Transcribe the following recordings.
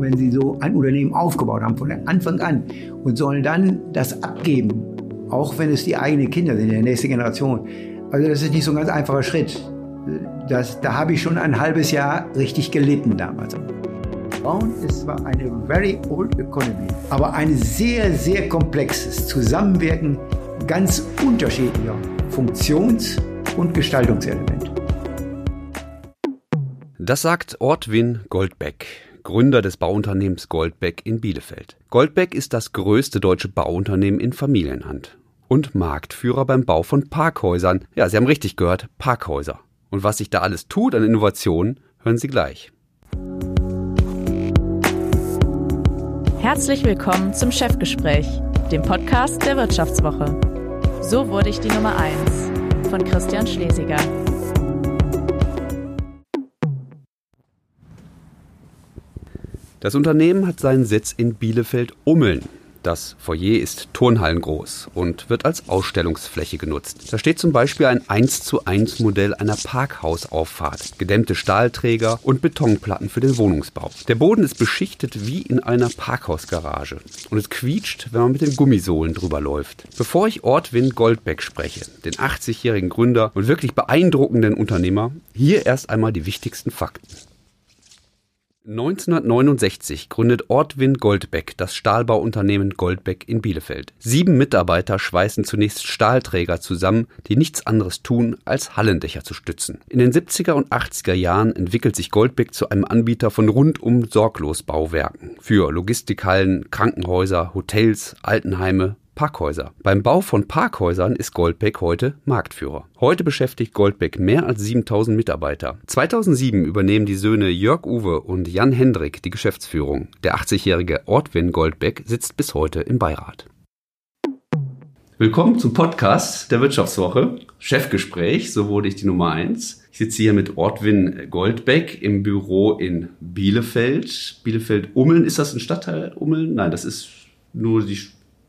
wenn sie so ein Unternehmen aufgebaut haben von Anfang an und sollen dann das abgeben, auch wenn es die eigenen Kinder sind, die nächste Generation. Also das ist nicht so ein ganz einfacher Schritt. Das, da habe ich schon ein halbes Jahr richtig gelitten damals. Frauen ist zwar eine very old economy, aber ein sehr, sehr komplexes Zusammenwirken ganz unterschiedlicher Funktions- und Gestaltungselemente. Das sagt Ortwin Goldbeck, Gründer des Bauunternehmens Goldbeck in Bielefeld. Goldbeck ist das größte deutsche Bauunternehmen in Familienhand und Marktführer beim Bau von Parkhäusern. Ja, Sie haben richtig gehört, Parkhäuser. Und was sich da alles tut an Innovationen, hören Sie gleich. Herzlich willkommen zum Chefgespräch, dem Podcast der Wirtschaftswoche. So wurde ich die Nummer 1 von Christian Schlesiger. Das Unternehmen hat seinen Sitz in Bielefeld-Ummeln. Das Foyer ist turnhallengroß und wird als Ausstellungsfläche genutzt. Da steht zum Beispiel ein 1 zu 1 Modell einer Parkhausauffahrt, gedämmte Stahlträger und Betonplatten für den Wohnungsbau. Der Boden ist beschichtet wie in einer Parkhausgarage und es quietscht, wenn man mit den Gummisohlen drüber läuft. Bevor ich Ortwin Goldbeck spreche, den 80-jährigen Gründer und wirklich beeindruckenden Unternehmer, hier erst einmal die wichtigsten Fakten. 1969 gründet Ortwin Goldbeck das Stahlbauunternehmen Goldbeck in Bielefeld. Sieben Mitarbeiter schweißen zunächst Stahlträger zusammen, die nichts anderes tun, als Hallendächer zu stützen. In den 70er und 80er Jahren entwickelt sich Goldbeck zu einem Anbieter von rundum sorglos Bauwerken für Logistikhallen, Krankenhäuser, Hotels, Altenheime, Parkhäuser. Beim Bau von Parkhäusern ist Goldbeck heute Marktführer. Heute beschäftigt Goldbeck mehr als 7000 Mitarbeiter. 2007 übernehmen die Söhne Jörg Uwe und Jan Hendrik die Geschäftsführung. Der 80-jährige Ortwin Goldbeck sitzt bis heute im Beirat. Willkommen zum Podcast der Wirtschaftswoche. Chefgespräch, so wurde ich die Nummer 1. Ich sitze hier mit Ortwin Goldbeck im Büro in Bielefeld. Bielefeld-Ummeln, ist das ein Stadtteil Ummeln? Nein, das ist nur die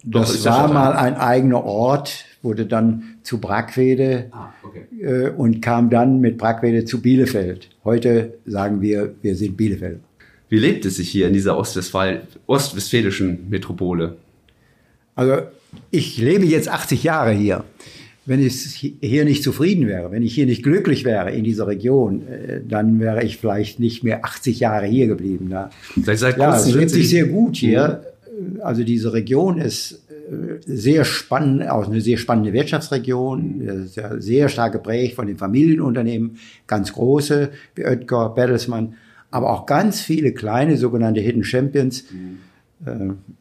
doch, das war mal ein eigener Ort, wurde dann zu Brackwede ah, okay. äh, und kam dann mit Brackwede zu Bielefeld. Heute sagen wir, wir sind Bielefeld. Wie lebt es sich hier in dieser Ostwestfal ostwestfälischen Metropole? Also ich lebe jetzt 80 Jahre hier. Wenn ich hier nicht zufrieden wäre, wenn ich hier nicht glücklich wäre in dieser Region, äh, dann wäre ich vielleicht nicht mehr 80 Jahre hier geblieben. Ja, seit ja es lebt sich sehr gut hier. Also diese Region ist äh, sehr spannend, auch eine sehr spannende Wirtschaftsregion, sehr stark geprägt von den Familienunternehmen, ganz große wie Oetker, Bertelsmann, aber auch ganz viele kleine sogenannte Hidden Champions. Mhm.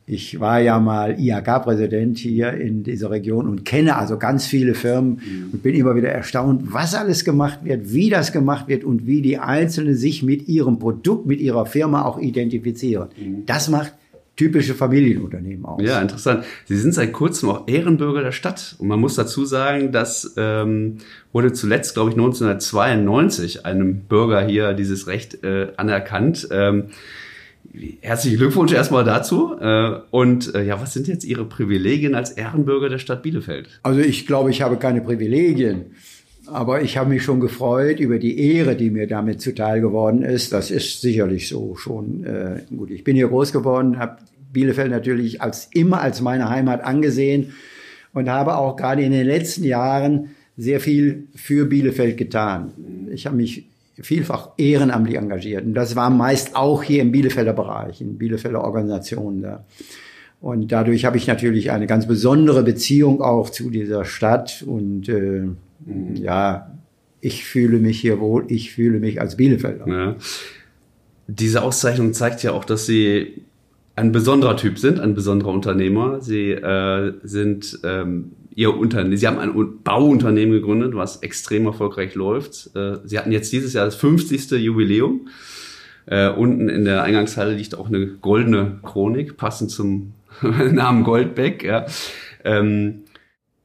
Ich war ja mal IHK-Präsident hier in dieser Region und kenne also ganz viele Firmen mhm. und bin immer wieder erstaunt, was alles gemacht wird, wie das gemacht wird und wie die Einzelnen sich mit ihrem Produkt, mit ihrer Firma auch identifizieren. Mhm. Das macht typische Familienunternehmen aus. Ja, interessant. Sie sind seit kurzem auch Ehrenbürger der Stadt. Und man muss dazu sagen, das ähm, wurde zuletzt, glaube ich, 1992 einem Bürger hier dieses Recht äh, anerkannt. Ähm, herzlichen Glückwunsch erstmal dazu. Äh, und äh, ja, was sind jetzt Ihre Privilegien als Ehrenbürger der Stadt Bielefeld? Also ich glaube, ich habe keine Privilegien. Aber ich habe mich schon gefreut über die Ehre, die mir damit zuteil geworden ist. Das ist sicherlich so schon. Äh, gut, ich bin hier groß geworden, habe Bielefeld natürlich als immer als meine Heimat angesehen und habe auch gerade in den letzten Jahren sehr viel für Bielefeld getan. Ich habe mich vielfach ehrenamtlich engagiert und das war meist auch hier im Bielefelder Bereich, in Bielefelder Organisationen da. Und dadurch habe ich natürlich eine ganz besondere Beziehung auch zu dieser Stadt und äh, ja, ich fühle mich hier wohl, ich fühle mich als Bielefelder. Ja. Diese Auszeichnung zeigt ja auch, dass Sie ein besonderer Typ sind, ein besonderer Unternehmer. Sie äh, sind ähm, ihr Unternehmen, sie haben ein Bauunternehmen gegründet, was extrem erfolgreich läuft. Äh, sie hatten jetzt dieses Jahr das 50. Jubiläum. Äh, unten in der Eingangshalle liegt auch eine goldene Chronik, passend zum Namen Goldbeck. Ja. Ähm,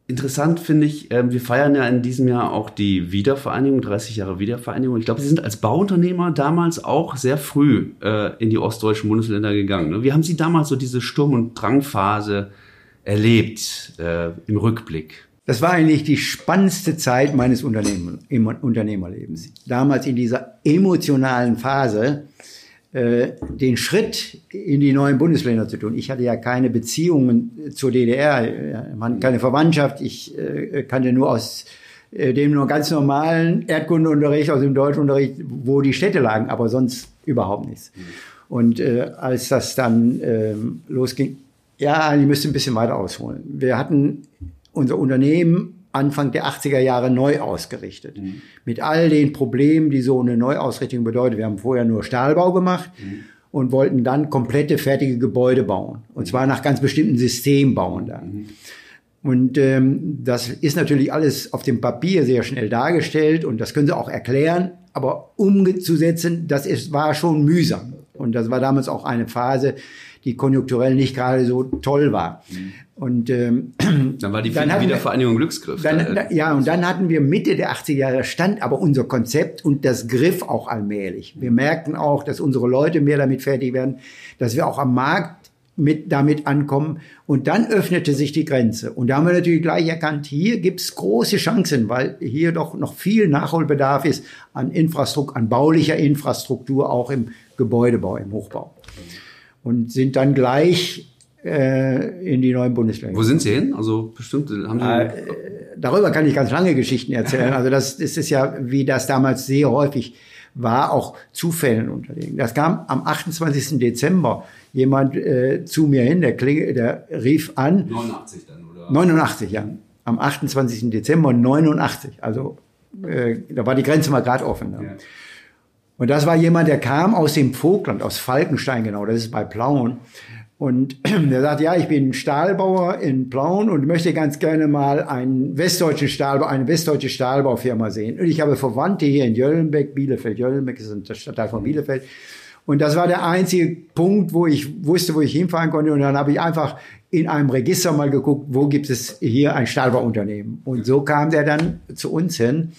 Interessant finde ich, äh, wir feiern ja in diesem Jahr auch die Wiedervereinigung, 30 Jahre Wiedervereinigung. Ich glaube, Sie sind als Bauunternehmer damals auch sehr früh äh, in die ostdeutschen Bundesländer gegangen. Ne? Wie haben Sie damals so diese Sturm- und Drangphase erlebt äh, im Rückblick? Das war eigentlich die spannendste Zeit meines Unternehmen, Unternehmerlebens. Damals in dieser emotionalen Phase den Schritt in die neuen Bundesländer zu tun. Ich hatte ja keine Beziehungen zur DDR, man keine Verwandtschaft. Ich äh, kannte nur aus äh, dem nur ganz normalen Erdkundeunterricht aus dem Deutschunterricht, wo die Städte lagen, aber sonst überhaupt nichts. Und äh, als das dann äh, losging, ja, ich müsste ein bisschen weiter ausholen. Wir hatten unser Unternehmen Anfang der 80er Jahre neu ausgerichtet. Mhm. Mit all den Problemen, die so eine Neuausrichtung bedeutet. Wir haben vorher nur Stahlbau gemacht mhm. und wollten dann komplette fertige Gebäude bauen. Und zwar nach ganz bestimmten Systemen bauen dann. Mhm. Und ähm, das ist natürlich alles auf dem Papier sehr schnell dargestellt und das können Sie auch erklären, aber umzusetzen, das ist, war schon mühsam. Und das war damals auch eine Phase, die konjunkturell nicht gerade so toll war. Mhm. Und ähm, dann war die dann Wiedervereinigung Glücksgriff. Dann, da, ja, und dann hatten wir Mitte der 80er Jahre stand aber unser Konzept und das griff auch allmählich. Wir merkten auch, dass unsere Leute mehr damit fertig werden, dass wir auch am Markt mit damit ankommen. Und dann öffnete sich die Grenze. Und da haben wir natürlich gleich erkannt, hier gibt's große Chancen, weil hier doch noch viel Nachholbedarf ist an Infrastruktur, an baulicher Infrastruktur, auch im Gebäudebau, im Hochbau. Und sind dann gleich äh, in die neuen Bundesländer. Wo sind Sie hin? Also bestimmt haben Sie. Äh, darüber kann ich ganz lange Geschichten erzählen. Also das, das ist ja, wie das damals sehr häufig war, auch Zufällen unterlegen. Das kam am 28. Dezember jemand äh, zu mir hin, der, kling, der rief an. 89 dann, oder? 89, ja. Am 28. Dezember 89. Also äh, da war die Grenze mal gerade offen. Ja. Und das war jemand, der kam aus dem Vogtland, aus Falkenstein genau, das ist bei Plauen. Und der sagt, ja, ich bin Stahlbauer in Plauen und möchte ganz gerne mal einen westdeutschen Stahlbau, eine westdeutsche Stahlbaufirma sehen. Und ich habe Verwandte hier in Jöllenbeck, Bielefeld. Jöllenbeck ist ein Stadtteil von Bielefeld. Und das war der einzige Punkt, wo ich wusste, wo ich hinfahren konnte. Und dann habe ich einfach in einem Register mal geguckt, wo gibt es hier ein Stahlbauunternehmen. Und so kam der dann zu uns hin.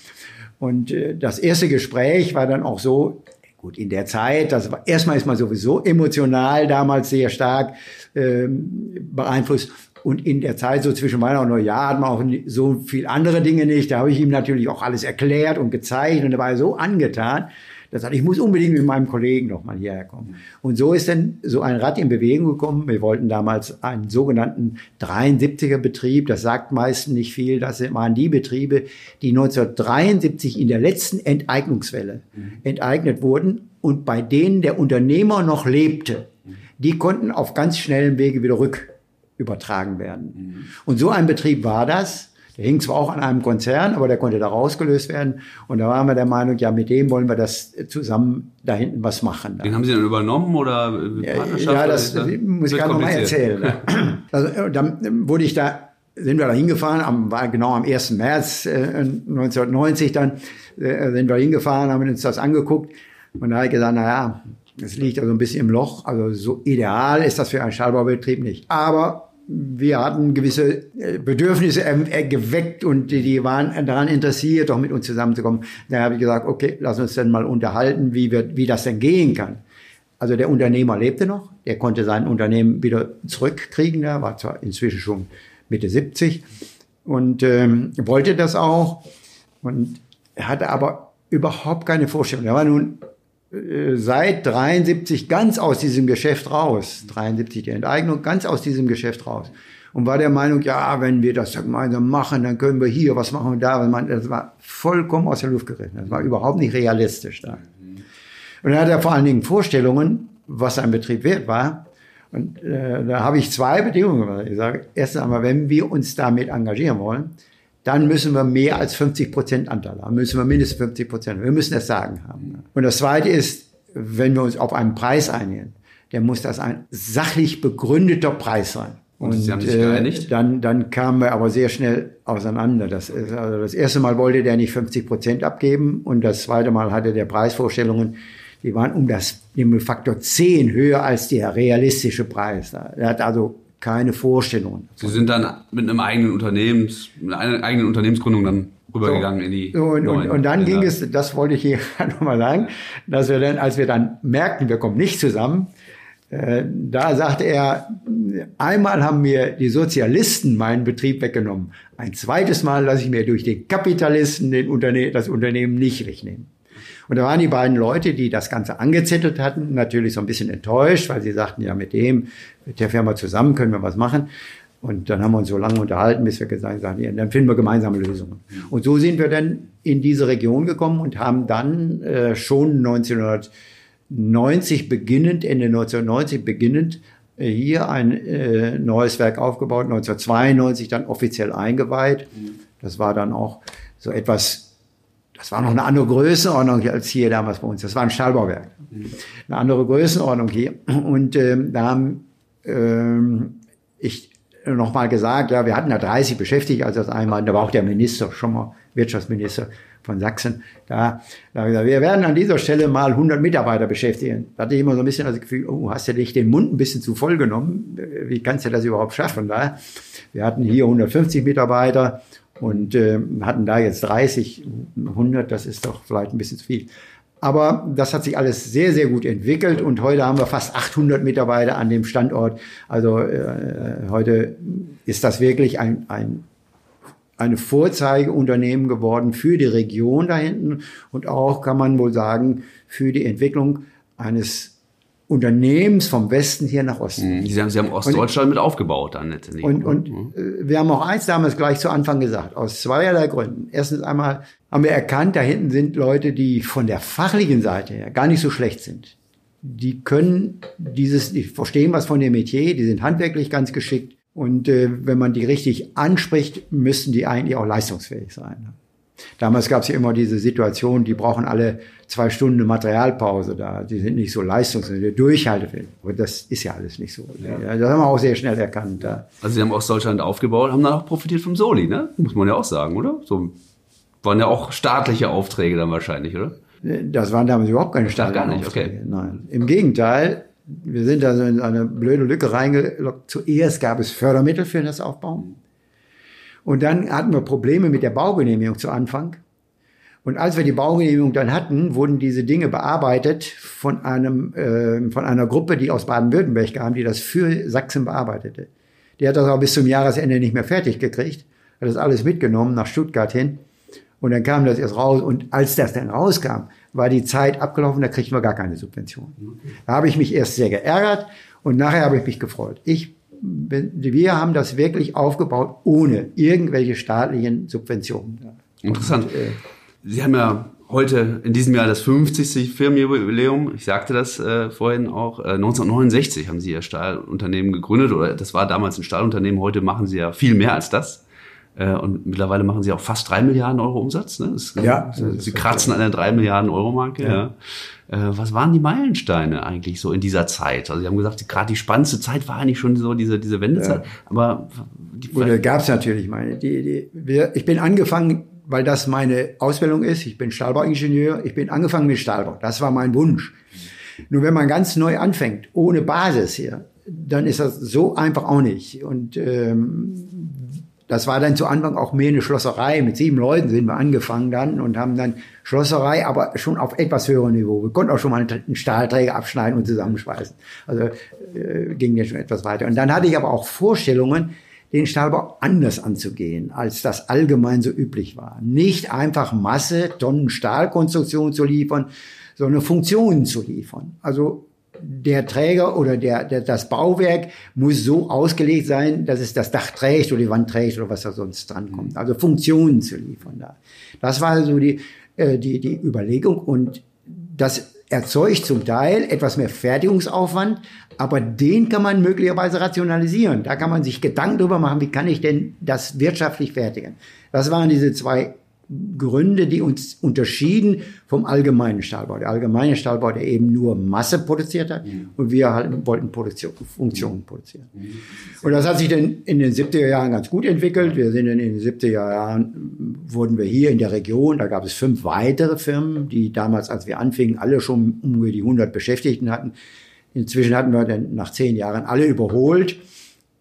Und äh, das erste Gespräch war dann auch so, gut, in der Zeit, das war, erstmal ist man sowieso emotional damals sehr stark ähm, beeinflusst. Und in der Zeit so zwischen Weihnachten und Neujahr hat man auch so viel andere Dinge nicht. Da habe ich ihm natürlich auch alles erklärt und gezeigt und er war so angetan. Das sagt, ich muss unbedingt mit meinem Kollegen noch mal hierher kommen. Und so ist dann so ein Rad in Bewegung gekommen. Wir wollten damals einen sogenannten 73er Betrieb. Das sagt meistens nicht viel. Das waren die Betriebe, die 1973 in der letzten Enteignungswelle enteignet wurden und bei denen der Unternehmer noch lebte. Die konnten auf ganz schnellen Wege wieder rückübertragen werden. Und so ein Betrieb war das. Der hing zwar auch an einem Konzern, aber der konnte da rausgelöst werden. Und da waren wir der Meinung, ja, mit dem wollen wir das zusammen da hinten was machen. Den haben Sie dann übernommen oder Partnerschaft? Ja, das, das muss ich gerade noch mal erzählen. Also äh, dann wurde ich da sind wir da hingefahren, am, war genau am 1. März äh, 1990 dann, äh, sind wir hingefahren, haben uns das angeguckt und da habe ich gesagt, na ja, es liegt also ein bisschen im Loch, also so ideal ist das für einen Stahlbaubetrieb nicht. Aber wir hatten gewisse äh, Bedürfnisse geweckt und die, waren daran interessiert, auch mit uns zusammenzukommen. Da habe ich gesagt, okay, lass uns dann mal unterhalten, wie, wir, wie das denn gehen kann. Also der Unternehmer lebte noch, der konnte sein Unternehmen wieder zurückkriegen, der war zwar inzwischen schon Mitte 70 und ähm, wollte das auch und hatte aber überhaupt keine Vorstellung. Er war nun äh, seit 73 ganz aus diesem Geschäft raus, 73 die Enteignung, ganz aus diesem Geschäft raus. Und war der Meinung, ja, wenn wir das gemeinsam machen, dann können wir hier, was machen wir da? Das war vollkommen aus der Luft gerissen. Das war überhaupt nicht realistisch da. Und dann hat er vor allen Dingen Vorstellungen, was ein Betrieb wert war. Und äh, da habe ich zwei Bedingungen. Ich sage, erstens einmal, wenn wir uns damit engagieren wollen, dann müssen wir mehr als 50 Prozent Anteil haben, müssen wir mindestens 50 Prozent. Wir müssen das Sagen haben. Und das Zweite ist, wenn wir uns auf einen Preis einigen, dann muss das ein sachlich begründeter Preis sein. Und, und Sie haben sich äh, geeinigt? Dann, dann kamen wir aber sehr schnell auseinander. Das, also das erste Mal wollte der nicht 50 Prozent abgeben und das zweite Mal hatte der Preisvorstellungen, die waren um das um Faktor 10 höher als der realistische Preis. Er hat also keine Vorstellungen. Sie sind dann mit einem eigenen Unternehmens, mit einer eigenen Unternehmensgründung dann rübergegangen so, in die. Und, und, und, dann ging es, das wollte ich hier nochmal sagen, dass wir dann, als wir dann merkten, wir kommen nicht zusammen, äh, da sagte er, einmal haben mir die Sozialisten meinen Betrieb weggenommen. Ein zweites Mal lasse ich mir durch den Kapitalisten den Unterne das Unternehmen nicht wegnehmen. Und da waren die beiden Leute, die das Ganze angezettelt hatten, natürlich so ein bisschen enttäuscht, weil sie sagten, ja, mit dem, mit der Firma zusammen können wir was machen. Und dann haben wir uns so lange unterhalten, bis wir gesagt haben, ja, dann finden wir gemeinsame Lösungen. Und so sind wir dann in diese Region gekommen und haben dann äh, schon 1990 beginnend, Ende 1990 beginnend, äh, hier ein äh, neues Werk aufgebaut, 1992 dann offiziell eingeweiht. Das war dann auch so etwas das war noch eine andere Größenordnung als hier damals bei uns. Das war ein Stahlbauwerk. Eine andere Größenordnung hier. Und ähm, da haben ähm, ich nochmal gesagt, ja, wir hatten da 30 Beschäftigte, als das einmal, da war auch der Minister, schon mal Wirtschaftsminister von Sachsen, da, da haben wir gesagt, wir werden an dieser Stelle mal 100 Mitarbeiter beschäftigen. Da hatte ich immer so ein bisschen das Gefühl, oh, hast du dich den Mund ein bisschen zu voll genommen? Wie kannst du das überhaupt schaffen? Da? Wir hatten hier 150 Mitarbeiter und äh, hatten da jetzt 30, 100, das ist doch vielleicht ein bisschen zu viel. Aber das hat sich alles sehr, sehr gut entwickelt und heute haben wir fast 800 Mitarbeiter an dem Standort. Also äh, heute ist das wirklich ein, ein eine Vorzeigeunternehmen geworden für die Region da hinten und auch, kann man wohl sagen, für die Entwicklung eines Unternehmens vom Westen hier nach Osten. Mhm. Sie haben, Sie haben Ostdeutschland und, mit aufgebaut dann letztendlich. Und, und mhm. Äh, wir haben auch eins damals gleich zu Anfang gesagt, aus zweierlei Gründen. Erstens einmal haben wir erkannt, da hinten sind Leute, die von der fachlichen Seite her gar nicht so schlecht sind. Die können dieses, die verstehen was von dem Metier, die sind handwerklich ganz geschickt. Und äh, wenn man die richtig anspricht, müssten die eigentlich auch leistungsfähig sein. Damals gab es ja immer diese Situation, die brauchen alle zwei Stunden eine Materialpause da. Die sind nicht so leistungsfähig, durchhaltefähig. Aber das ist ja alles nicht so. Ja. Das haben wir auch sehr schnell erkannt. Ja. Also sie haben Ostdeutschland aufgebaut, haben dann auch profitiert vom Soli, ne? Muss man ja auch sagen, oder? So waren ja auch staatliche Aufträge dann wahrscheinlich, oder? Das waren damals überhaupt keine staatlichen Ach, gar nicht, Aufträge. Okay. Nein. Im Gegenteil, wir sind da so in eine blöde Lücke reingelockt. Zuerst gab es Fördermittel für das Aufbauen. Und dann hatten wir Probleme mit der Baugenehmigung zu Anfang. Und als wir die Baugenehmigung dann hatten, wurden diese Dinge bearbeitet von einem äh, von einer Gruppe, die aus Baden-Württemberg kam, die das für Sachsen bearbeitete. Die hat das auch bis zum Jahresende nicht mehr fertig gekriegt, hat das alles mitgenommen nach Stuttgart hin. Und dann kam das erst raus. Und als das dann rauskam, war die Zeit abgelaufen, da kriegten wir gar keine Subvention. Da habe ich mich erst sehr geärgert und nachher habe ich mich gefreut. Ich wir haben das wirklich aufgebaut ohne irgendwelche staatlichen Subventionen. Interessant. Und, äh, Sie haben ja heute in diesem Jahr das 50. Firmenjubiläum. Ich sagte das äh, vorhin auch. Äh, 1969 haben Sie Ihr Stahlunternehmen gegründet oder das war damals ein Stahlunternehmen. Heute machen Sie ja viel mehr als das. Äh, und mittlerweile machen Sie auch fast drei Milliarden Euro Umsatz. Ne? Das, ja. Sie kratzen an der drei Milliarden Euro Marke. Ja. ja. Äh, was waren die Meilensteine eigentlich so in dieser Zeit? Also Sie haben gesagt, gerade die spannendste Zeit war eigentlich schon so diese, diese Wendezeit. Ja. Aber die Oder gab es natürlich meine. Die, die, wir, ich bin angefangen, weil das meine Ausbildung ist. Ich bin Stahlbauingenieur. Ich bin angefangen mit Stahlbau. Das war mein Wunsch. Nur wenn man ganz neu anfängt, ohne Basis hier, dann ist das so einfach auch nicht. Und ähm, das war dann zu Anfang auch mehr eine Schlosserei. Mit sieben Leuten sind wir angefangen dann und haben dann Schlosserei, aber schon auf etwas höherem Niveau. Wir konnten auch schon mal einen Stahlträger abschneiden und zusammenschweißen. Also äh, ging ja schon etwas weiter. Und dann hatte ich aber auch Vorstellungen, den Stahlbau anders anzugehen, als das allgemein so üblich war. Nicht einfach Masse, Tonnen Stahlkonstruktion zu liefern, sondern Funktionen zu liefern. Also der Träger oder der, der, das Bauwerk muss so ausgelegt sein, dass es das Dach trägt oder die Wand trägt oder was da sonst dran kommt. Also Funktionen zu liefern da. Das war so die, äh, die, die Überlegung und das erzeugt zum Teil etwas mehr Fertigungsaufwand, aber den kann man möglicherweise rationalisieren. Da kann man sich Gedanken darüber machen, wie kann ich denn das wirtschaftlich fertigen. Das waren diese zwei Gründe, die uns unterschieden vom allgemeinen Stahlbau. Der allgemeine Stahlbau, der eben nur Masse produziert hat mhm. und wir halt wollten Produktion, Funktionen produzieren. Mhm. Und das hat sich dann in den 70er Jahren ganz gut entwickelt. Wir sind dann in den 70er Jahren, wurden wir hier in der Region, da gab es fünf weitere Firmen, die damals, als wir anfingen, alle schon um die 100 Beschäftigten hatten. Inzwischen hatten wir dann nach zehn Jahren alle überholt.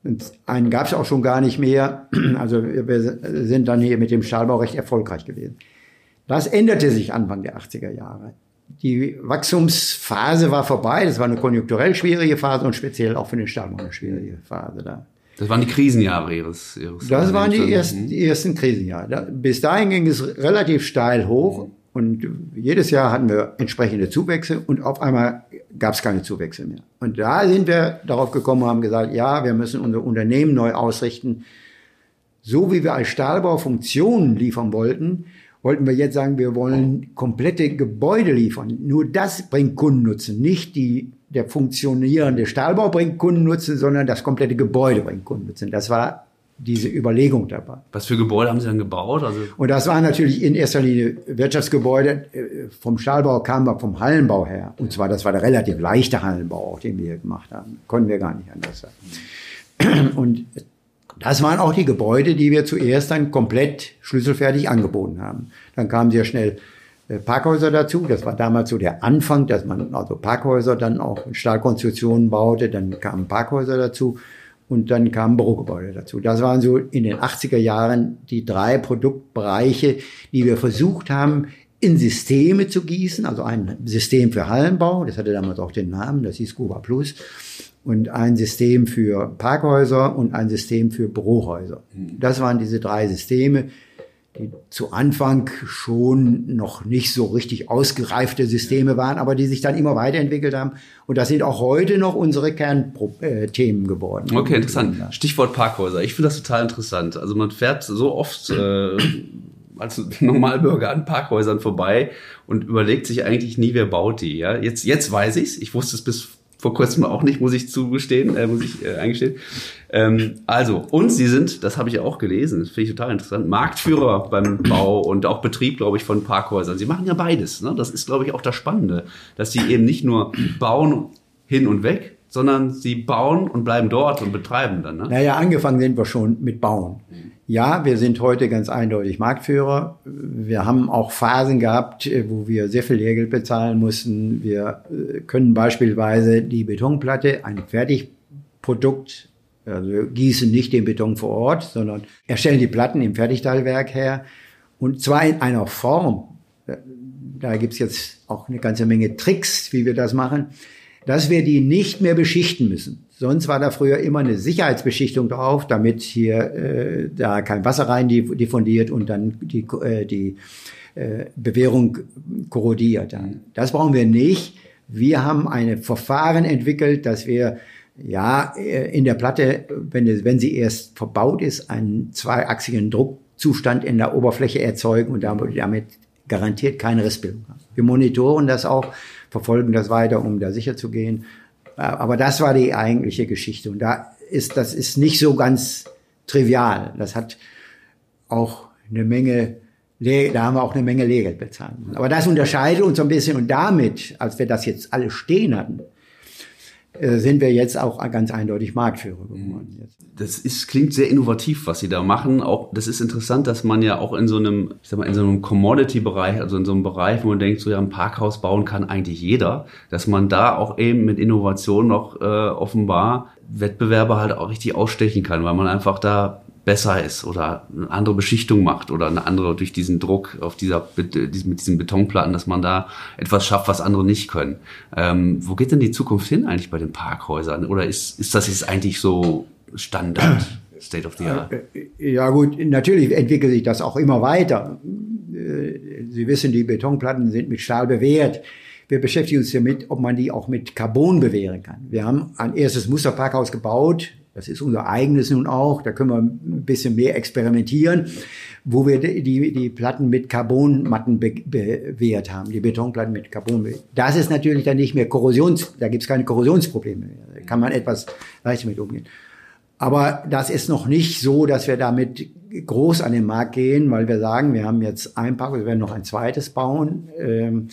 Und einen gab es auch schon gar nicht mehr. Also wir sind dann hier mit dem Stahlbau recht erfolgreich gewesen. Das änderte sich Anfang der 80er Jahre. Die Wachstumsphase war vorbei. Das war eine konjunkturell schwierige Phase und speziell auch für den Stahlbau eine schwierige Phase da. Das waren die Krisenjahre Ihres, Ihres Das waren die ersten, die ersten Krisenjahre. Bis dahin ging es relativ steil hoch. Und jedes Jahr hatten wir entsprechende Zuwächse und auf einmal gab es keine Zuwächse mehr. Und da sind wir darauf gekommen und haben gesagt, ja, wir müssen unser Unternehmen neu ausrichten. So wie wir als Stahlbau Funktionen liefern wollten, wollten wir jetzt sagen, wir wollen komplette Gebäude liefern. Nur das bringt Kundennutzen, nicht die, der funktionierende Stahlbau bringt Kundennutzen, sondern das komplette Gebäude bringt Kundennutzen. Das war diese Überlegung dabei. Was für Gebäude haben Sie dann gebaut? Also und das waren natürlich in erster Linie Wirtschaftsgebäude. Äh, vom Stahlbau kamen wir vom Hallenbau her. Und zwar, das war der relativ leichte Hallenbau, auch den wir gemacht haben. Konnten wir gar nicht anders sagen. Und das waren auch die Gebäude, die wir zuerst dann komplett schlüsselfertig angeboten haben. Dann kamen sehr schnell äh, Parkhäuser dazu. Das war damals so der Anfang, dass man also Parkhäuser dann auch in Stahlkonstruktionen baute. Dann kamen Parkhäuser dazu und dann kamen Bürogebäude dazu. Das waren so in den 80er Jahren die drei Produktbereiche, die wir versucht haben, in Systeme zu gießen. Also ein System für Hallenbau, das hatte damals auch den Namen, das hieß Cuba Plus. Und ein System für Parkhäuser und ein System für Bürohäuser. Mhm. Das waren diese drei Systeme die zu Anfang schon noch nicht so richtig ausgereifte Systeme waren, aber die sich dann immer weiterentwickelt haben. Und das sind auch heute noch unsere Kernthemen geworden. Okay, interessant. Stichwort Parkhäuser. Ich finde das total interessant. Also man fährt so oft äh, als Normalbürger an Parkhäusern vorbei und überlegt sich eigentlich nie, wer baut die. Ja? Jetzt, jetzt weiß ich's. Ich wusste es bis vor kurzem auch nicht, muss ich zugestehen, äh, muss ich äh, eingestehen. Ähm, also, und sie sind, das habe ich ja auch gelesen, finde ich total interessant, Marktführer beim Bau und auch Betrieb, glaube ich, von Parkhäusern. Sie machen ja beides. Ne? Das ist, glaube ich, auch das Spannende, dass sie eben nicht nur bauen hin und weg, sondern sie bauen und bleiben dort und betreiben dann. Ne? Naja, angefangen sind wir schon mit Bauen. Ja, wir sind heute ganz eindeutig Marktführer. Wir haben auch Phasen gehabt, äh, wo wir sehr viel Lehrgeld bezahlen mussten. Wir äh, können beispielsweise die Betonplatte, ein Fertigprodukt, also gießen nicht den Beton vor Ort, sondern erstellen die Platten im Fertigteilwerk her. Und zwar in einer Form, äh, da gibt's jetzt auch eine ganze Menge Tricks, wie wir das machen, dass wir die nicht mehr beschichten müssen. Sonst war da früher immer eine Sicherheitsbeschichtung drauf, damit hier äh, da kein Wasser rein diffundiert und dann die, äh, die äh, Bewährung korrodiert. Das brauchen wir nicht. Wir haben ein Verfahren entwickelt, dass wir ja äh, in der Platte, wenn, wenn sie erst verbaut ist, einen zweiachsigen Druckzustand in der Oberfläche erzeugen und damit, damit garantiert keine Rissbildung haben. Wir monitoren das auch, verfolgen das weiter, um da sicher zu gehen. Aber das war die eigentliche Geschichte. Und da ist, das ist nicht so ganz trivial. Das hat auch eine Menge, da haben wir auch eine Menge Lehrgeld bezahlt. Aber das unterscheidet uns so ein bisschen. Und damit, als wir das jetzt alle stehen hatten, sind wir jetzt auch ganz eindeutig Marktführer geworden. Jetzt. Das ist, klingt sehr innovativ, was Sie da machen. Auch, das ist interessant, dass man ja auch in so einem, ich sag mal, in so einem Commodity-Bereich, also in so einem Bereich, wo man denkt, so ja, ein Parkhaus bauen kann eigentlich jeder, dass man da auch eben mit Innovation noch äh, offenbar Wettbewerber halt auch richtig ausstechen kann, weil man einfach da besser ist oder eine andere Beschichtung macht oder eine andere durch diesen Druck auf dieser mit diesen Betonplatten, dass man da etwas schafft, was andere nicht können. Ähm, wo geht denn die Zukunft hin eigentlich bei den Parkhäusern? Oder ist, ist das jetzt eigentlich so Standard? State of the Art. Äh, ja gut, natürlich entwickelt sich das auch immer weiter. Äh, Sie wissen, die Betonplatten sind mit Stahl bewehrt. Wir beschäftigen uns damit, ob man die auch mit Carbon bewähren kann. Wir haben ein erstes Musterparkhaus gebaut, das ist unser eigenes nun auch. Da können wir ein bisschen mehr experimentieren, wo wir die, die Platten mit Carbonmatten be bewehrt haben, die Betonplatten mit Carbon. Das ist natürlich dann nicht mehr Korrosions, da gibt es keine Korrosionsprobleme. Da kann man etwas leichter mit umgehen. Aber das ist noch nicht so, dass wir damit groß an den Markt gehen, weil wir sagen, wir haben jetzt ein Park, wir werden noch ein zweites bauen. Ähm,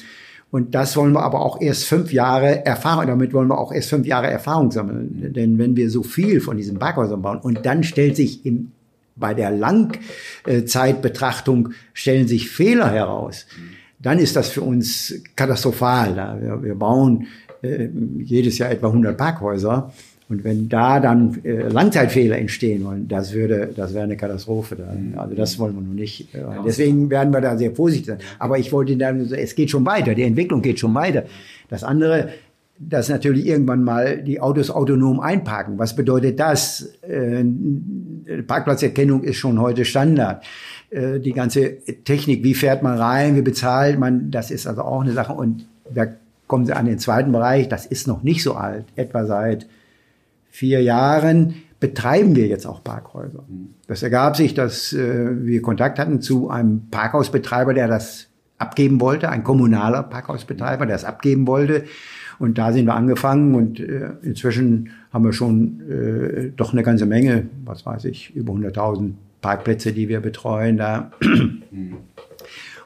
und das wollen wir aber auch erst fünf Jahre Erfahrung, damit wollen wir auch erst fünf Jahre Erfahrung sammeln. Denn wenn wir so viel von diesen Parkhäusern bauen und dann stellt sich im, bei der Langzeitbetrachtung stellen sich Fehler heraus, dann ist das für uns katastrophal. Wir, wir bauen äh, jedes Jahr etwa 100 Parkhäuser und wenn da dann äh, Langzeitfehler entstehen wollen, das würde, das wäre eine Katastrophe. Dann. Mhm. Also das wollen wir noch nicht. Äh, deswegen werden wir da sehr vorsichtig sein. Aber ich wollte dann, es geht schon weiter, die Entwicklung geht schon weiter. Das andere, dass natürlich irgendwann mal die Autos autonom einparken. Was bedeutet das? Äh, Parkplatzerkennung ist schon heute Standard. Äh, die ganze Technik, wie fährt man rein, wie bezahlt man, das ist also auch eine Sache. Und da kommen Sie an den zweiten Bereich, das ist noch nicht so alt, etwa seit vier Jahren betreiben wir jetzt auch Parkhäuser. Das ergab sich, dass äh, wir Kontakt hatten zu einem Parkhausbetreiber, der das abgeben wollte, ein kommunaler Parkhausbetreiber, der es abgeben wollte. Und da sind wir angefangen und äh, inzwischen haben wir schon äh, doch eine ganze Menge, was weiß ich, über 100.000 Parkplätze, die wir betreuen da.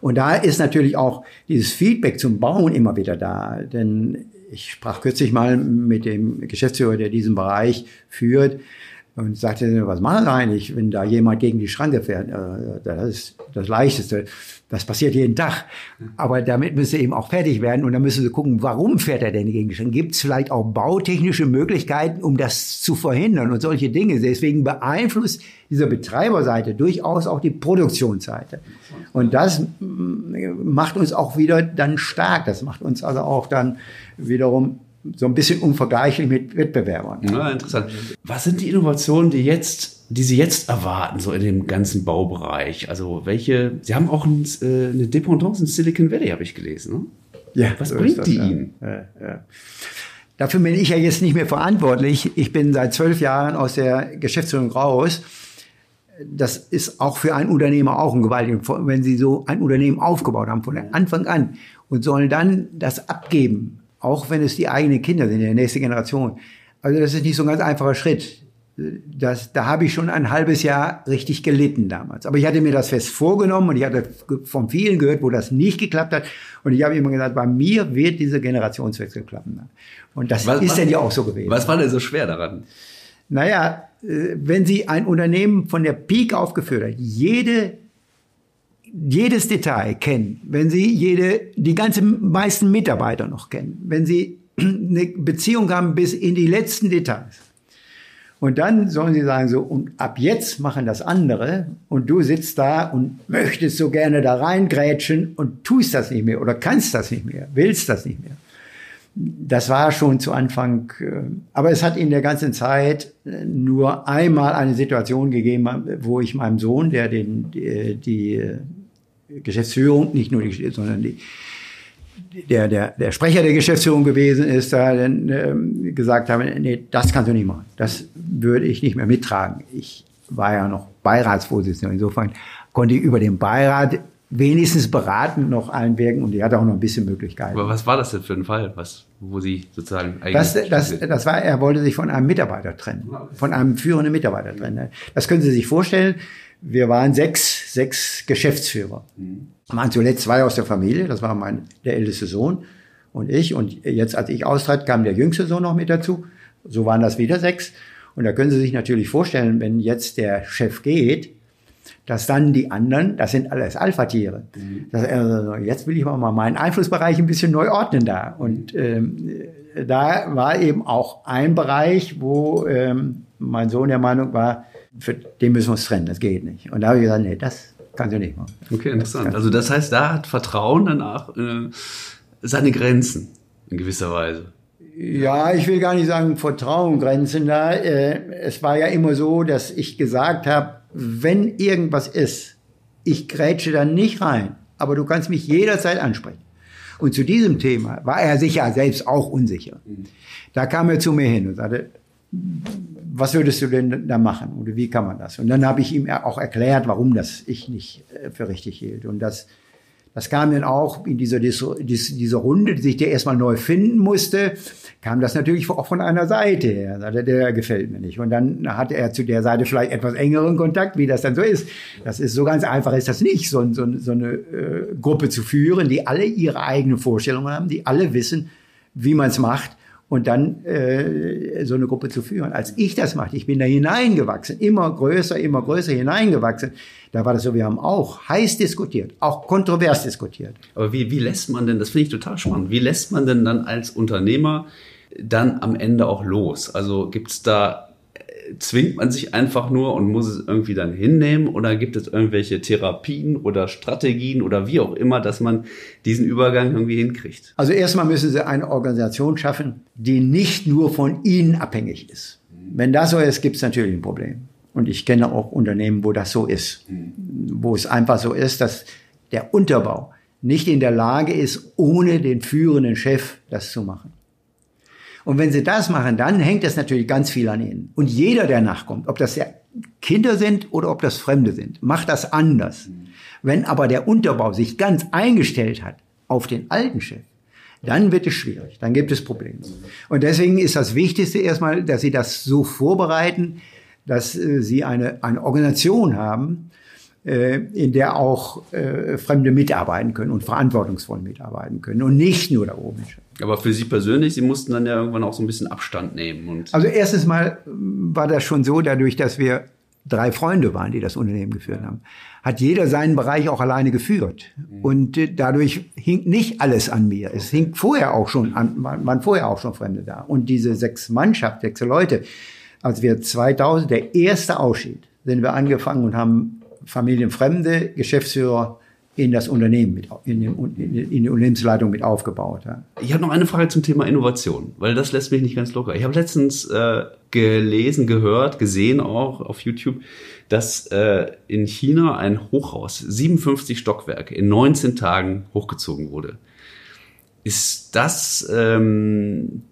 Und da ist natürlich auch dieses Feedback zum Bauen immer wieder da. Denn ich sprach kürzlich mal mit dem Geschäftsführer, der diesen Bereich führt und sagte, was machen Sie eigentlich, wenn da jemand gegen die Schranke fährt? Das ist das Leichteste. Das passiert jeden Tag. Aber damit müssen sie eben auch fertig werden und dann müssen sie gucken, warum fährt er denn gegen die Schranke? Gibt es vielleicht auch bautechnische Möglichkeiten, um das zu verhindern und solche Dinge? Deswegen beeinflusst diese Betreiberseite durchaus auch die Produktionsseite. Und das macht uns auch wieder dann stark. Das macht uns also auch dann wiederum so ein bisschen unvergleichlich mit Wettbewerbern. Ja, interessant. Was sind die Innovationen, die jetzt, die Sie jetzt erwarten, so in dem ganzen Baubereich? Also welche, Sie haben auch ein, äh, eine Dependance in Silicon Valley, habe ich gelesen. Ne? Ja. Was so bringt das, die ja. Ihnen? Ja, ja. Dafür bin ich ja jetzt nicht mehr verantwortlich. Ich bin seit zwölf Jahren aus der Geschäftsführung raus. Das ist auch für einen Unternehmer auch ein gewaltiger, wenn Sie so ein Unternehmen aufgebaut haben von Anfang an und sollen dann das abgeben auch wenn es die eigenen Kinder sind, die nächste Generation. Also das ist nicht so ein ganz einfacher Schritt. Das, da habe ich schon ein halbes Jahr richtig gelitten damals. Aber ich hatte mir das fest vorgenommen und ich hatte von vielen gehört, wo das nicht geklappt hat. Und ich habe immer gesagt, bei mir wird dieser Generationswechsel klappen. Und das was, ist was, denn ja auch so gewesen. Was war denn so schwer daran? Naja, äh, wenn Sie ein Unternehmen von der Peak aufgeführt hat, jede jedes Detail kennen, wenn Sie jede, die ganzen meisten Mitarbeiter noch kennen, wenn Sie eine Beziehung haben bis in die letzten Details. Und dann sollen Sie sagen so, und ab jetzt machen das andere und du sitzt da und möchtest so gerne da reingrätschen und tust das nicht mehr oder kannst das nicht mehr, willst das nicht mehr. Das war schon zu Anfang, äh, aber es hat in der ganzen Zeit äh, nur einmal eine Situation gegeben, wo ich meinem Sohn, der den, die, die Geschäftsführung, nicht nur die, sondern die, der, der, der Sprecher der Geschäftsführung gewesen ist, da dann ähm, gesagt haben, nee, das kannst du nicht machen. Das würde ich nicht mehr mittragen. Ich war ja noch Beiratsvorsitzender. Insofern konnte ich über den Beirat wenigstens beraten noch einwirken und die hatte auch noch ein bisschen Möglichkeiten. Aber was war das denn für ein Fall, was, wo Sie sozusagen eigentlich... Das, das, das war, er wollte sich von einem Mitarbeiter trennen, von einem führenden Mitarbeiter trennen. Das können Sie sich vorstellen. Wir waren sechs, sechs Geschäftsführer. Mhm. Waren zuletzt zwei aus der Familie, das war mein, der älteste Sohn und ich. Und jetzt, als ich austrat, kam der jüngste Sohn noch mit dazu. So waren das wieder sechs. Und da können Sie sich natürlich vorstellen, wenn jetzt der Chef geht, dass dann die anderen, das sind alles Alpha-Tiere. Mhm. Also jetzt will ich mal meinen Einflussbereich ein bisschen neu ordnen da. Und ähm, da war eben auch ein Bereich, wo ähm, mein Sohn der Meinung war, für den müssen wir uns trennen, das geht nicht. Und da habe ich gesagt, nee, das kannst du nicht machen. Okay, interessant. Also das heißt, da hat Vertrauen danach äh, seine Grenzen in gewisser Weise. Ja, ich will gar nicht sagen Vertrauen Grenzen da. Äh, es war ja immer so, dass ich gesagt habe, wenn irgendwas ist, ich grätsche da nicht rein, aber du kannst mich jederzeit ansprechen. Und zu diesem Thema war er sicher selbst auch unsicher. Mhm. Da kam er zu mir hin und sagte, was würdest du denn da machen oder wie kann man das? Und dann habe ich ihm auch erklärt, warum das ich nicht äh, für richtig hielt. Und das, das kam dann auch in dieser, dieser Runde, die sich der erstmal neu finden musste, kam das natürlich auch von einer Seite her. Der, der gefällt mir nicht. Und dann hatte er zu der Seite vielleicht etwas engeren Kontakt, wie das dann so ist. Das ist so ganz einfach ist das nicht, so, so, so eine äh, Gruppe zu führen, die alle ihre eigenen Vorstellungen haben, die alle wissen, wie man es macht und dann äh, so eine Gruppe zu führen. Als ich das machte, ich bin da hineingewachsen, immer größer, immer größer hineingewachsen. Da war das so, wir haben auch heiß diskutiert, auch kontrovers diskutiert. Aber wie, wie lässt man denn, das finde ich total spannend, wie lässt man denn dann als Unternehmer dann am Ende auch los? Also gibt es da zwingt man sich einfach nur und muss es irgendwie dann hinnehmen oder gibt es irgendwelche Therapien oder Strategien oder wie auch immer, dass man diesen Übergang irgendwie hinkriegt? Also erstmal müssen Sie eine Organisation schaffen, die nicht nur von Ihnen abhängig ist. Wenn das so ist, gibt es natürlich ein Problem. Und ich kenne auch Unternehmen, wo das so ist, wo es einfach so ist, dass der Unterbau nicht in der Lage ist, ohne den führenden Chef das zu machen. Und wenn sie das machen, dann hängt das natürlich ganz viel an ihnen. Und jeder, der nachkommt, ob das Kinder sind oder ob das Fremde sind, macht das anders. Wenn aber der Unterbau sich ganz eingestellt hat auf den alten Chef, dann wird es schwierig, dann gibt es Probleme. Und deswegen ist das Wichtigste erstmal, dass Sie das so vorbereiten, dass äh, Sie eine, eine Organisation haben, in der auch äh, Fremde mitarbeiten können und verantwortungsvoll mitarbeiten können und nicht nur der oben. Aber für Sie persönlich, Sie mussten dann ja irgendwann auch so ein bisschen Abstand nehmen. Und also erstens mal war das schon so, dadurch, dass wir drei Freunde waren, die das Unternehmen geführt haben, hat jeder seinen Bereich auch alleine geführt. Mhm. Und äh, dadurch hing nicht alles an mir. Es hing vorher auch schon an, waren vorher auch schon Fremde da. Und diese sechs Mannschaft, sechs Leute, als wir 2000, der erste Ausschied, sind wir angefangen und haben familienfremde Geschäftsführer in das Unternehmen mit, in, den, in die Unternehmensleitung mit aufgebaut. Ja. Ich habe noch eine Frage zum Thema Innovation, weil das lässt mich nicht ganz locker. Ich habe letztens äh, gelesen, gehört, gesehen auch auf YouTube, dass äh, in China ein Hochhaus, 57 Stockwerke, in 19 Tagen hochgezogen wurde. Ist das ähm,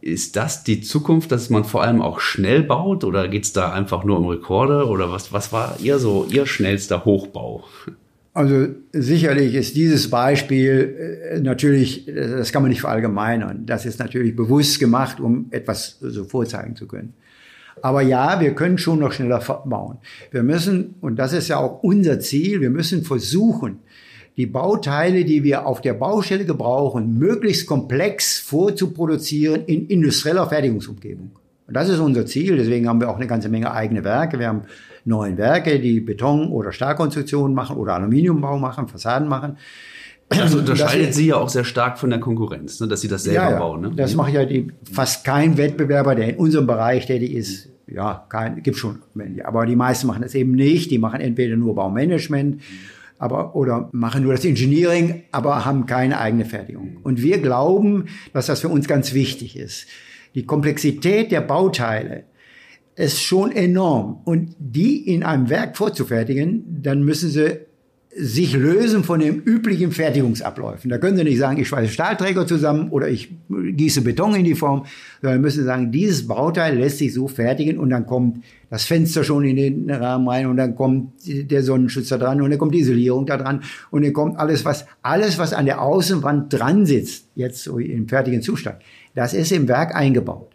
ist das die Zukunft, dass man vor allem auch schnell baut oder geht es da einfach nur um Rekorde oder was, was war Ihr so Ihr schnellster Hochbau? Also sicherlich ist dieses Beispiel äh, natürlich, das kann man nicht verallgemeinern. Das ist natürlich bewusst gemacht, um etwas so vorzeigen zu können. Aber ja, wir können schon noch schneller bauen. Wir müssen, und das ist ja auch unser Ziel, wir müssen versuchen, die Bauteile, die wir auf der Baustelle gebrauchen, möglichst komplex vorzuproduzieren in industrieller Fertigungsumgebung. Und das ist unser Ziel. Deswegen haben wir auch eine ganze Menge eigene Werke. Wir haben neun Werke, die Beton- oder Stahlkonstruktionen machen oder Aluminiumbau machen, Fassaden machen. Das unterscheidet das, Sie ja auch sehr stark von der Konkurrenz, ne, dass Sie das selber ja, ja. bauen. Ne? Das macht ja die, fast kein Wettbewerber, der in unserem Bereich tätig ist. Ja, kein, gibt schon, aber die meisten machen das eben nicht. Die machen entweder nur Baumanagement. Mhm aber oder machen nur das Engineering, aber haben keine eigene Fertigung. Und wir glauben, dass das für uns ganz wichtig ist. Die Komplexität der Bauteile ist schon enorm und die in einem Werk vorzufertigen, dann müssen sie sich lösen von den üblichen Fertigungsabläufen. Da können Sie nicht sagen, ich schweiße Stahlträger zusammen oder ich gieße Beton in die Form, sondern müssen sagen, dieses Bauteil lässt sich so fertigen und dann kommt das Fenster schon in den Rahmen rein und dann kommt der Sonnenschützer dran und dann kommt die Isolierung da dran und dann kommt alles, was, alles, was an der Außenwand dran sitzt, jetzt so im fertigen Zustand, das ist im Werk eingebaut.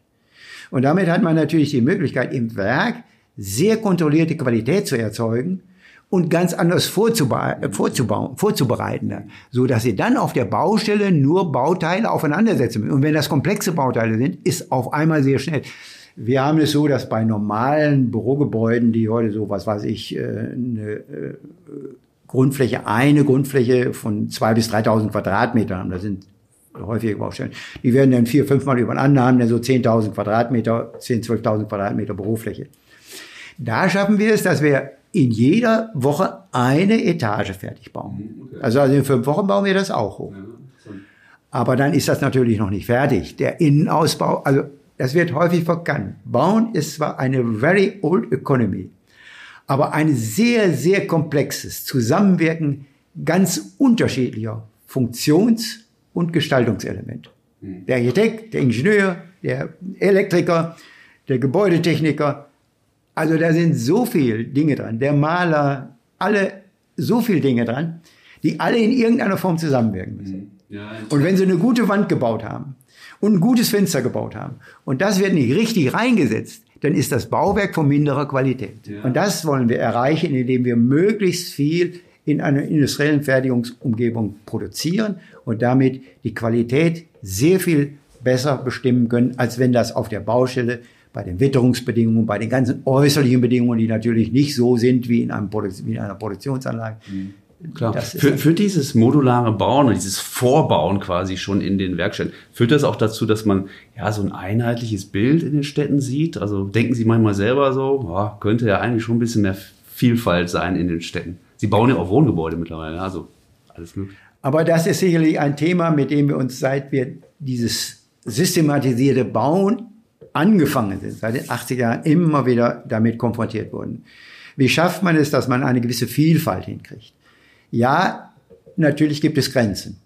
Und damit hat man natürlich die Möglichkeit, im Werk sehr kontrollierte Qualität zu erzeugen, und ganz anders vorzubauen, vorzubereiten, so dass sie dann auf der Baustelle nur Bauteile aufeinandersetzen müssen. Und wenn das komplexe Bauteile sind, ist auf einmal sehr schnell. Wir haben es so, dass bei normalen Bürogebäuden, die heute so, was weiß ich, äh, eine äh, Grundfläche, eine Grundfläche von zwei bis 3.000 Quadratmetern haben, das sind häufige Baustellen, die werden dann vier, fünfmal übereinander haben, dann so 10.000 Quadratmeter, 10.000, 12.000 Quadratmeter Bürofläche. Da schaffen wir es, dass wir in jeder Woche eine Etage fertig bauen. Also, also in fünf Wochen bauen wir das auch hoch. Aber dann ist das natürlich noch nicht fertig. Der Innenausbau, also das wird häufig verkannt. Bauen ist zwar eine very old economy, aber ein sehr, sehr komplexes Zusammenwirken ganz unterschiedlicher Funktions- und Gestaltungselemente. Mhm. Der Architekt, der Ingenieur, der Elektriker, der Gebäudetechniker, also da sind so viele Dinge dran. Der Maler, alle so viele Dinge dran, die alle in irgendeiner Form zusammenwirken müssen. Mhm. Ja, und wenn sie eine gute Wand gebaut haben und ein gutes Fenster gebaut haben und das wird nicht richtig reingesetzt, dann ist das Bauwerk von minderer Qualität. Ja. Und das wollen wir erreichen, indem wir möglichst viel in einer industriellen Fertigungsumgebung produzieren und damit die Qualität sehr viel besser bestimmen können, als wenn das auf der Baustelle bei den Witterungsbedingungen, bei den ganzen äußerlichen Bedingungen, die natürlich nicht so sind wie in, einem Produ wie in einer Produktionsanlage, mhm. Klar. Für, für dieses modulare Bauen und dieses Vorbauen quasi schon in den Werkstätten, führt das auch dazu, dass man ja so ein einheitliches Bild in den Städten sieht? Also denken Sie manchmal selber so, oh, könnte ja eigentlich schon ein bisschen mehr Vielfalt sein in den Städten. Sie bauen ja auch Wohngebäude mittlerweile, also alles möglich. Aber das ist sicherlich ein Thema, mit dem wir uns, seit wir dieses systematisierte Bauen angefangen sind, seit den 80er Jahren immer wieder damit konfrontiert wurden. Wie schafft man es, dass man eine gewisse Vielfalt hinkriegt? Ja, natürlich gibt es Grenzen.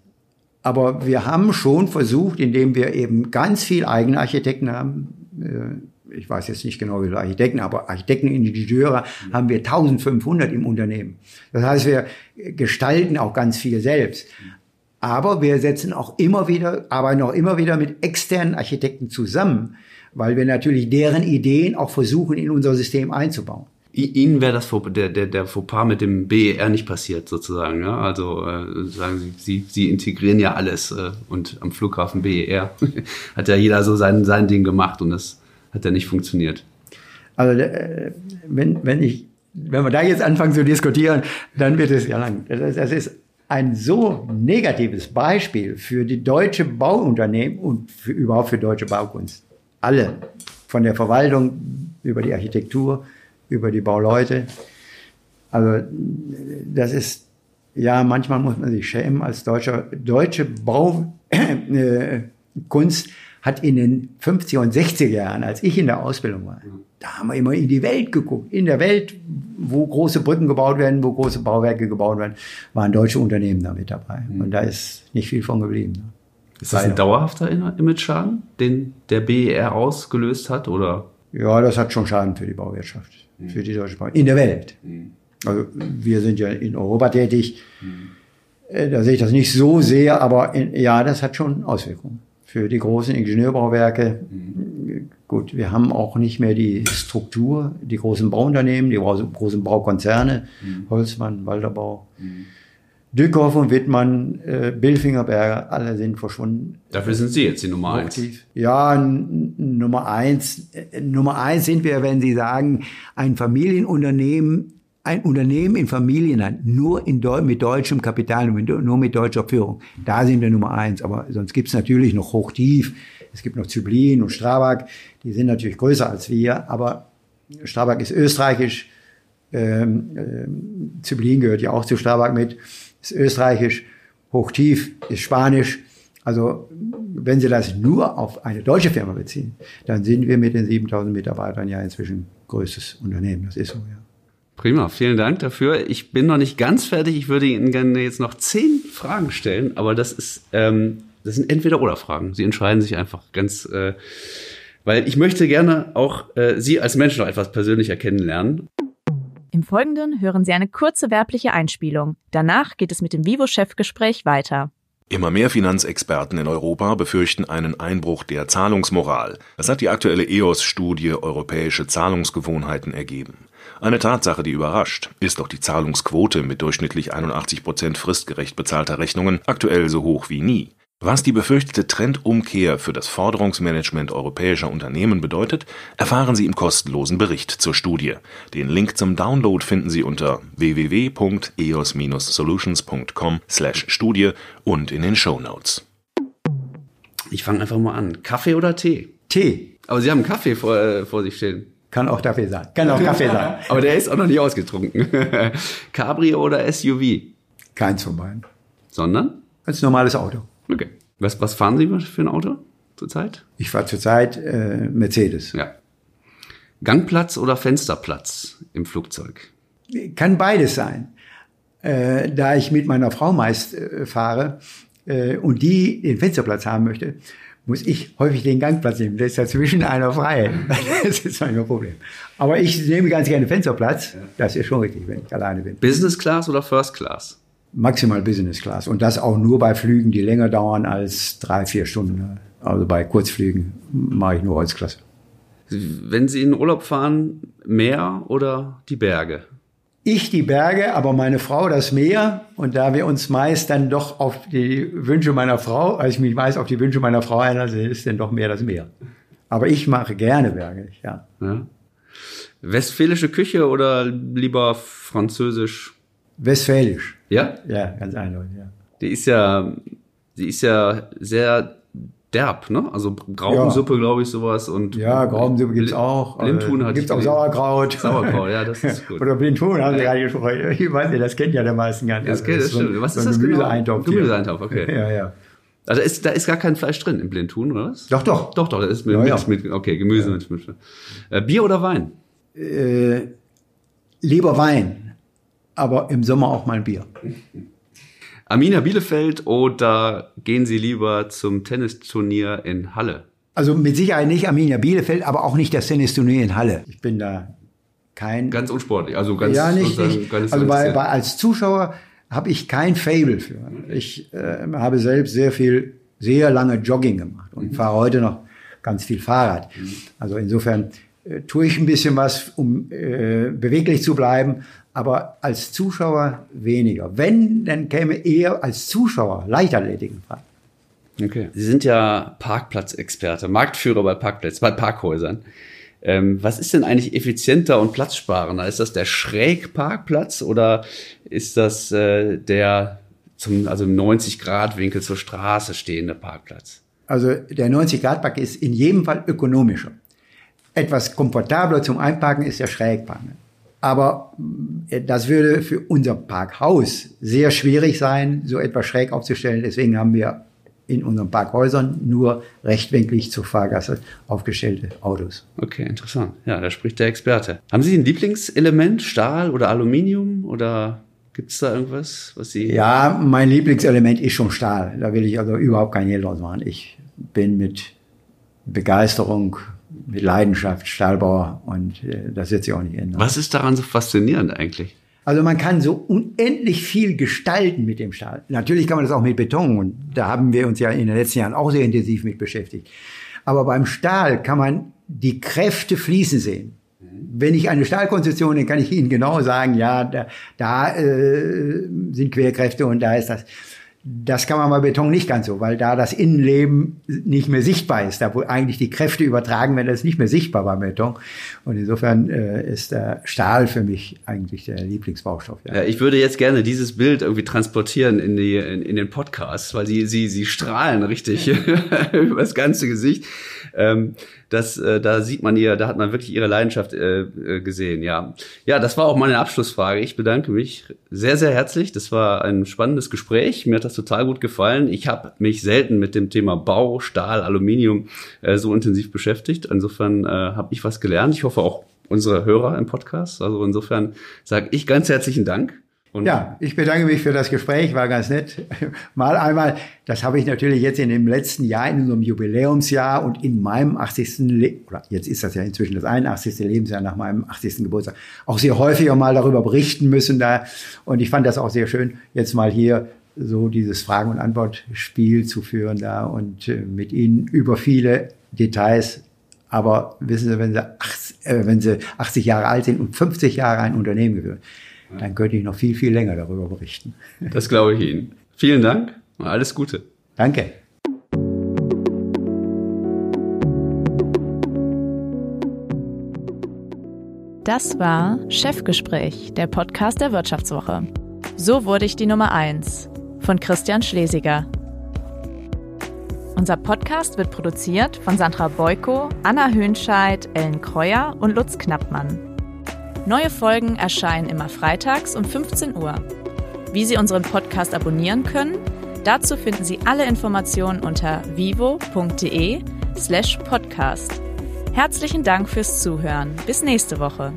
Aber wir haben schon versucht, indem wir eben ganz viel eigene Architekten haben, äh, ich weiß jetzt nicht genau wie viele Architekten, aber Architekten, Ingenieure haben wir 1500 im Unternehmen. Das heißt, wir gestalten auch ganz viel selbst. Aber wir setzen auch immer wieder, arbeiten auch immer wieder mit externen Architekten zusammen, weil wir natürlich deren Ideen auch versuchen, in unser System einzubauen. Ihnen wäre das der, der, der Fauxpas mit dem BER nicht passiert, sozusagen. Ja? Also äh, sagen Sie, Sie, Sie integrieren ja alles äh, und am Flughafen BER hat ja jeder so sein, sein Ding gemacht und das hat ja nicht funktioniert. Also äh, wenn, wenn ich, wenn wir da jetzt anfangen zu diskutieren, dann wird es ja lang. Das, das ist ein so negatives Beispiel für die deutsche Bauunternehmen und für, überhaupt für deutsche Baukunst. Alle, von der Verwaltung über die Architektur, über die Bauleute. Also das ist, ja, manchmal muss man sich schämen als deutscher, deutsche Baukunst hat in den 50er und 60er Jahren, als ich in der Ausbildung war, da haben wir immer in die Welt geguckt. In der Welt, wo große Brücken gebaut werden, wo große Bauwerke gebaut werden, waren deutsche Unternehmen da mit dabei. Mhm. Und da ist nicht viel von geblieben. Ist das ein dauerhafter Image-Schaden, den der BER ausgelöst hat, oder? Ja, das hat schon Schaden für die Bauwirtschaft für die deutsche Sprache in der Welt. Also wir sind ja in Europa tätig. Äh, da sehe ich das nicht so sehr, aber in, ja, das hat schon Auswirkungen. Für die großen Ingenieurbauwerke, gut, wir haben auch nicht mehr die Struktur, die großen Bauunternehmen, die großen Baukonzerne, Holzmann, Walderbau. Dückhoff und Wittmann, äh, Billfingerberger, alle sind verschwunden. Dafür sind Sie jetzt die Nummer eins. Ja, Nummer eins. Äh, Nummer eins sind wir, wenn Sie sagen, ein Familienunternehmen, ein Unternehmen in Familienhand, nur in Deu mit deutschem Kapital, nur mit deutscher Führung. Da sind wir Nummer eins. Aber sonst gibt's natürlich noch Hochtief. Es gibt noch Zyblin und Strabag. Die sind natürlich größer als wir. Aber Strabag ist österreichisch. Ähm, ähm, Zyblin gehört ja auch zu Strabag mit ist österreichisch, hochtief ist spanisch. Also wenn Sie das nur auf eine deutsche Firma beziehen, dann sind wir mit den 7000 Mitarbeitern ja inzwischen größtes Unternehmen. Das ist so, ja. Prima, vielen Dank dafür. Ich bin noch nicht ganz fertig. Ich würde Ihnen gerne jetzt noch zehn Fragen stellen, aber das ist, ähm, das sind entweder oder Fragen. Sie entscheiden sich einfach ganz, äh, weil ich möchte gerne auch äh, Sie als Mensch noch etwas persönlicher kennenlernen. Im Folgenden hören Sie eine kurze werbliche Einspielung. Danach geht es mit dem Vivo-Chefgespräch weiter. Immer mehr Finanzexperten in Europa befürchten einen Einbruch der Zahlungsmoral. Das hat die aktuelle EOS-Studie Europäische Zahlungsgewohnheiten ergeben. Eine Tatsache, die überrascht, ist doch die Zahlungsquote mit durchschnittlich 81 Prozent fristgerecht bezahlter Rechnungen aktuell so hoch wie nie. Was die befürchtete Trendumkehr für das Forderungsmanagement europäischer Unternehmen bedeutet, erfahren Sie im kostenlosen Bericht zur Studie. Den Link zum Download finden Sie unter www.eos-solutions.com/studie und in den Show Notes. Ich fange einfach mal an. Kaffee oder Tee? Tee. Aber Sie haben Kaffee vor, äh, vor sich stehen. Kann auch Kaffee sein. Kann auch Kaffee sein. Aber der ist auch noch nicht ausgetrunken. Cabrio oder SUV? Keins von beiden. Sondern? Als normales Auto. Okay. Was, was fahren Sie für ein Auto zurzeit? Ich fahre zurzeit äh, Mercedes. Ja. Gangplatz oder Fensterplatz im Flugzeug? Kann beides sein. Äh, da ich mit meiner Frau meist äh, fahre äh, und die den Fensterplatz haben möchte, muss ich häufig den Gangplatz nehmen. Da ist dazwischen einer frei. Das ist mein Problem. Aber ich nehme ganz gerne Fensterplatz. Das ist schon richtig, wenn ich alleine bin. Business Class oder First Class? Maximal Business Class. Und das auch nur bei Flügen, die länger dauern als drei, vier Stunden. Also bei Kurzflügen mache ich nur Holzklasse. Wenn Sie in Urlaub fahren, Meer oder die Berge? Ich die Berge, aber meine Frau das Meer. Und da wir uns meist dann doch auf die Wünsche meiner Frau, als ich mich meist auf die Wünsche meiner Frau einlasse, ist dann doch mehr das Meer. Aber ich mache gerne Berge, ja. ja. Westfälische Küche oder lieber französisch Westfälisch. Ja? Ja, ganz eindeutig, ja. Die ist ja, die ist ja sehr derb, ne? Also Graupensuppe, glaube ich, sowas. Und Ja, Graupensuppe gibt's auch. Blindhuhn Äh, hat Gibt's auch Sauerkraut. Sauerkraut, ja, das ist gut. Oder Blindhuhn haben Sie gerade gesprochen. Ich weiß nicht, das kennt ja der meisten gar nicht. Das, geht, das so ein- stimmt. Was so ist das genau? Gemüseeintopf. hier. Gemüseeintopf, okay. Ja, ja. Also ist, da ist gar kein Fleisch drin im Blindhuhn, oder was? Doch, doch. Doch, doch, da ist mit, Ja, mit, ja. mit okay, Gemüse mit, mit. Äh, Bier oder Wein? Äh, lieber Wein, aber im Sommer auch mal ein Bier. Arminia Bielefeld oder gehen Sie lieber zum Tennisturnier in Halle? Also mit Sicherheit nicht Arminia Bielefeld, aber auch nicht das Tennisturnier in Halle. Ich bin da kein Ganz unsportlich, also ganz ja, nicht, nicht. Also bei, bei, als Zuschauer habe ich kein Fable für. Ich äh, habe selbst sehr viel, sehr lange Jogging gemacht und fahre heute noch ganz viel Fahrrad. Also insofern äh, tue ich ein bisschen was, um äh, beweglich zu bleiben, aber als Zuschauer weniger. Wenn, dann käme eher als Zuschauer Leichtathletik in Frage. Okay. Sie sind ja Parkplatzexperte, Marktführer bei Parkplätzen, bei Parkhäusern. Ähm, was ist denn eigentlich effizienter und platzsparender? Ist das der Schrägparkplatz oder ist das äh, der zum, also im 90-Grad-Winkel zur Straße stehende Parkplatz? Also der 90-Grad-Park ist in jedem Fall ökonomischer. Etwas komfortabler zum Einparken ist der Schrägpark. Aber äh, das würde für unser Parkhaus sehr schwierig sein, so etwas schräg aufzustellen. Deswegen haben wir in unseren Parkhäusern nur rechtwinklig zur Fahrgasse aufgestellte Autos. Okay, interessant. Ja, da spricht der Experte. Haben Sie ein Lieblingselement, Stahl oder Aluminium oder gibt es da irgendwas, was Sie... Ja, mein Lieblingselement ist schon Stahl. Da will ich also überhaupt kein Hehl draus machen. Ich bin mit Begeisterung, mit Leidenschaft Stahlbauer und äh, das wird sich auch nicht ändern. Was ist daran so faszinierend eigentlich? Also man kann so unendlich viel gestalten mit dem Stahl. Natürlich kann man das auch mit Beton und da haben wir uns ja in den letzten Jahren auch sehr intensiv mit beschäftigt. Aber beim Stahl kann man die Kräfte fließen sehen. Wenn ich eine Stahlkonstruktion, dann kann ich Ihnen genau sagen, ja, da, da äh, sind Querkräfte und da ist das. Das kann man bei Beton nicht ganz so, weil da das Innenleben nicht mehr sichtbar ist, da wo eigentlich die Kräfte übertragen werden, das ist nicht mehr sichtbar beim Beton. Und insofern äh, ist der Stahl für mich eigentlich der Lieblingsbaustoff. Ja. Ja, ich würde jetzt gerne dieses Bild irgendwie transportieren in, die, in, in den Podcast, weil sie, sie, sie strahlen richtig über das ganze Gesicht. Ähm, das, äh, da sieht man ihr, da hat man wirklich ihre Leidenschaft äh, äh, gesehen. Ja, ja, das war auch meine Abschlussfrage. Ich bedanke mich sehr, sehr herzlich. Das war ein spannendes Gespräch. Mir hat das total gut gefallen. Ich habe mich selten mit dem Thema Bau, Stahl, Aluminium äh, so intensiv beschäftigt. Insofern äh, habe ich was gelernt. Ich hoffe auch unsere Hörer im Podcast. Also insofern sage ich ganz herzlichen Dank. Und Ja, ich bedanke mich für das Gespräch, war ganz nett. Mal einmal, das habe ich natürlich jetzt in dem letzten Jahr, in unserem Jubiläumsjahr und in meinem 80. Le oder jetzt ist das ja inzwischen das 81. Lebensjahr nach meinem 80. Geburtstag, auch sehr häufiger mal darüber berichten müssen da. Und ich fand das auch sehr schön, jetzt mal hier so dieses Fragen- und Antwortspiel zu führen da und äh, mit Ihnen über viele Details aber wissen Sie, wenn Sie, 80, äh, wenn Sie 80 Jahre alt sind und 50 Jahre ein Unternehmen geführt, dann könnte ich noch viel, viel länger darüber berichten. Das glaube ich Ihnen. Vielen Dank und alles Gute. Danke. Das war Chefgespräch, der Podcast der Wirtschaftswoche. So wurde ich die Nummer 1 von Christian Schlesiger. Unser Podcast wird produziert von Sandra Beuko, Anna Höhnscheid, Ellen Kreuer und Lutz Knappmann. Neue Folgen erscheinen immer freitags um 15 Uhr. Wie Sie unseren Podcast abonnieren können, dazu finden Sie alle Informationen unter vivo.de slash podcast. Herzlichen Dank fürs Zuhören. Bis nächste Woche.